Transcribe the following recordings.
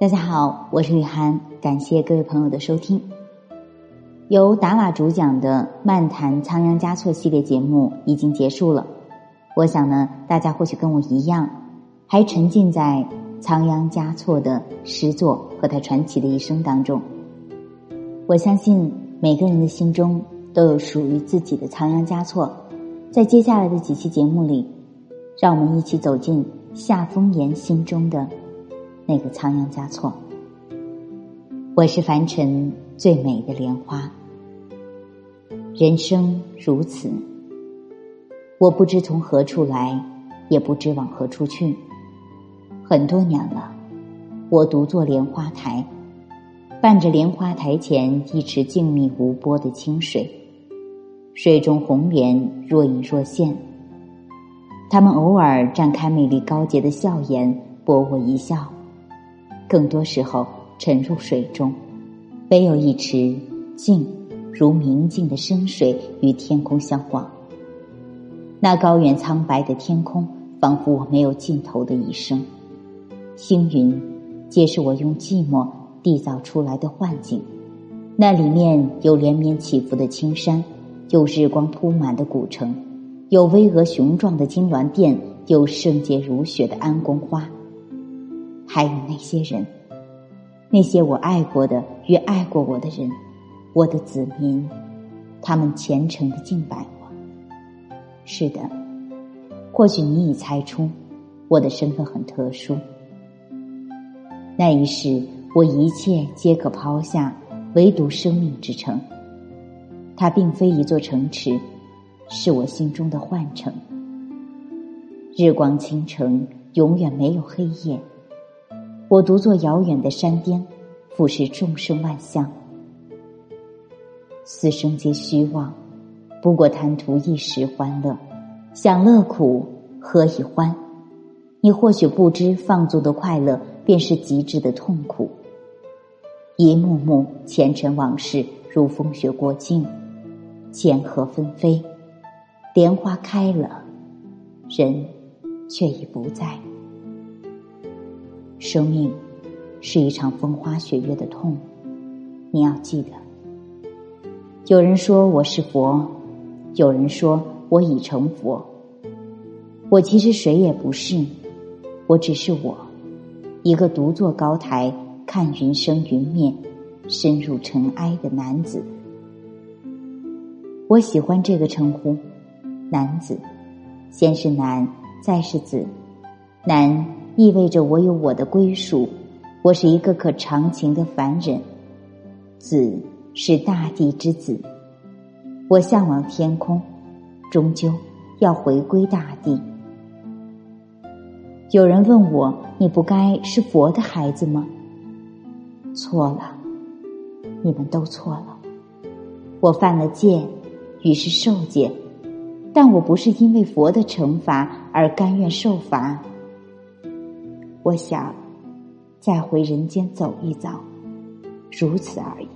大家好，我是雨涵，感谢各位朋友的收听。由达瓦主讲的《漫谈仓央嘉措》系列节目已经结束了。我想呢，大家或许跟我一样，还沉浸在仓央嘉措的诗作和他传奇的一生当中。我相信每个人的心中都有属于自己的仓央嘉措。在接下来的几期节目里，让我们一起走进夏风言心中的。那个仓央嘉措，我是凡尘最美的莲花。人生如此，我不知从何处来，也不知往何处去。很多年了，我独坐莲花台，伴着莲花台前一池静谧无波的清水，水中红莲若隐若现，他们偶尔绽开美丽高洁的笑颜，博我一笑。更多时候沉入水中，唯有一池静如明镜的深水与天空相望。那高远苍白的天空，仿佛我没有尽头的一生。星云，皆是我用寂寞缔造出来的幻境。那里面有连绵起伏的青山，有日光铺满的古城，有巍峨雄壮的金銮殿，有圣洁如雪的安宫花。还有那些人，那些我爱过的与爱过我的人，我的子民，他们虔诚的敬拜我。是的，或许你已猜出我的身份很特殊。那一世，我一切皆可抛下，唯独生命之城。它并非一座城池，是我心中的幻城。日光倾城，永远没有黑夜。我独坐遥远的山巅，俯视众生万象。死生皆虚妄，不过贪图一时欢乐。享乐苦，何以欢？你或许不知，放纵的快乐便是极致的痛苦。一幕幕前尘往事如风雪过境，千河纷飞，莲花开了，人却已不在。生命是一场风花雪月的痛，你要记得。有人说我是佛，有人说我已成佛。我其实谁也不是，我只是我，一个独坐高台看云生云灭、深入尘埃的男子。我喜欢这个称呼，男子，先是男，再是子，男。意味着我有我的归属，我是一个可长情的凡人。子是大地之子，我向往天空，终究要回归大地。有人问我：“你不该是佛的孩子吗？”错了，你们都错了。我犯了戒，于是受戒，但我不是因为佛的惩罚而甘愿受罚。我想再回人间走一遭，如此而已。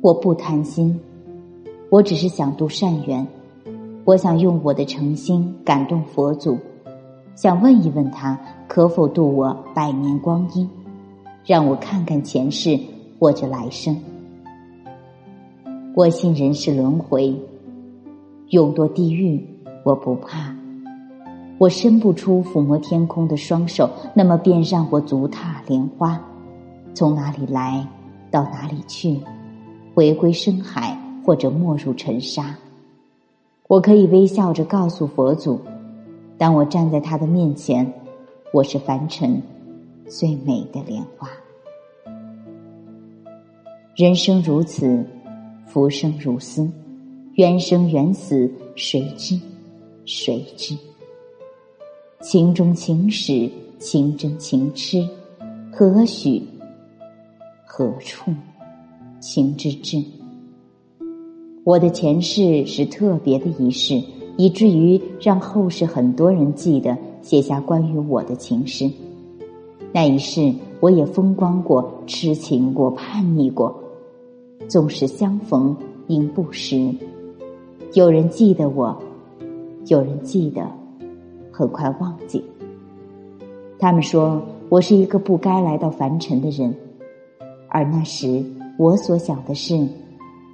我不贪心，我只是想度善缘。我想用我的诚心感动佛祖，想问一问他可否度我百年光阴，让我看看前世或者来生。我信人世轮回，勇夺地狱，我不怕。我伸不出抚摸天空的双手，那么便让我足踏莲花，从哪里来到哪里去，回归深海或者没入尘沙。我可以微笑着告诉佛祖，当我站在他的面前，我是凡尘最美的莲花。人生如此，浮生如斯，缘生缘死，谁知？谁知？情中情始，情真情痴，何许？何处？情之至。我的前世是特别的一世，以至于让后世很多人记得，写下关于我的情诗。那一世，我也风光过，痴情过，叛逆过。纵使相逢应不识，有人记得我，有人记得。很快忘记，他们说我是一个不该来到凡尘的人，而那时我所想的是，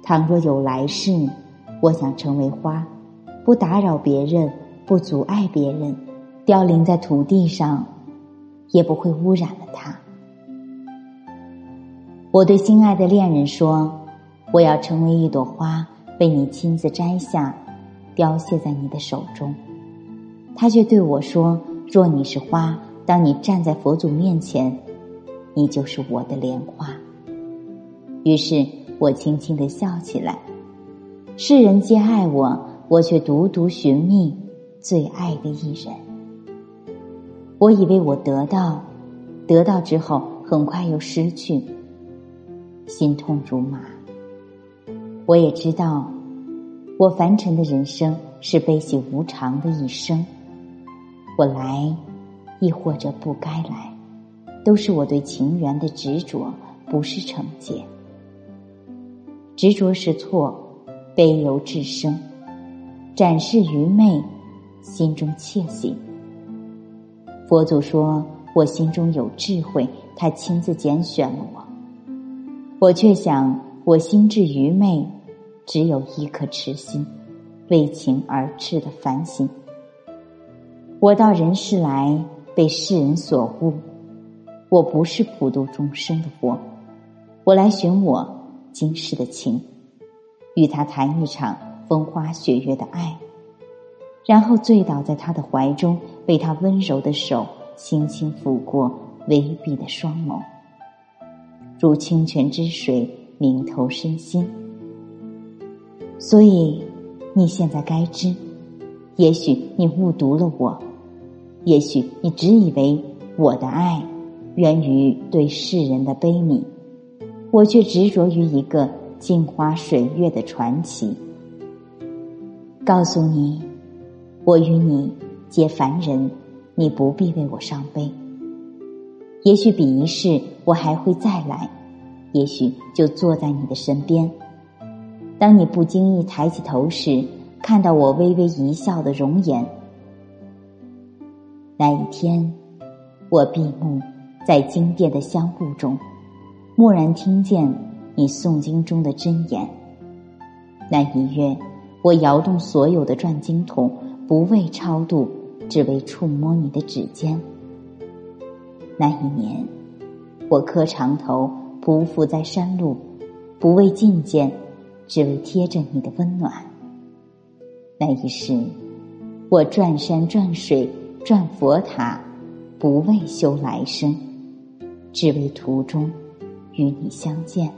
倘若有来世，我想成为花，不打扰别人，不阻碍别人，凋零在土地上，也不会污染了它。我对心爱的恋人说：“我要成为一朵花，被你亲自摘下，凋谢在你的手中。”他却对我说：“若你是花，当你站在佛祖面前，你就是我的莲花。”于是我轻轻的笑起来。世人皆爱我，我却独独寻觅最爱的一人。我以为我得到，得到之后很快又失去。心痛如麻。我也知道，我凡尘的人生是悲喜无常的一生。我来，亦或者不该来，都是我对情缘的执着，不是惩戒。执着是错，悲由至生。展示愚昧，心中窃喜。佛祖说我心中有智慧，他亲自拣选了我。我却想，我心智愚昧，只有一颗痴心，为情而痴的凡心。我到人世来，被世人所误。我不是普度众生的佛，我来寻我今世的情，与他谈一场风花雪月的爱，然后醉倒在他的怀中，被他温柔的手轻轻抚过微闭的双眸。如清泉之水，明透身心。所以，你现在该知，也许你误读了我，也许你只以为我的爱源于对世人的悲悯，我却执着于一个镜花水月的传奇。告诉你，我与你皆凡人，你不必为我伤悲。也许彼一世我还会再来，也许就坐在你的身边。当你不经意抬起头时，看到我微微一笑的容颜。那一天，我闭目在经殿的香雾中，蓦然听见你诵经中的真言。那一月，我摇动所有的转经筒，不为超度，只为触摸你的指尖。那一年，我磕长头匍匐在山路，不为觐见，只为贴着你的温暖。那一世，我转山转水转佛塔，不为修来生，只为途中与你相见。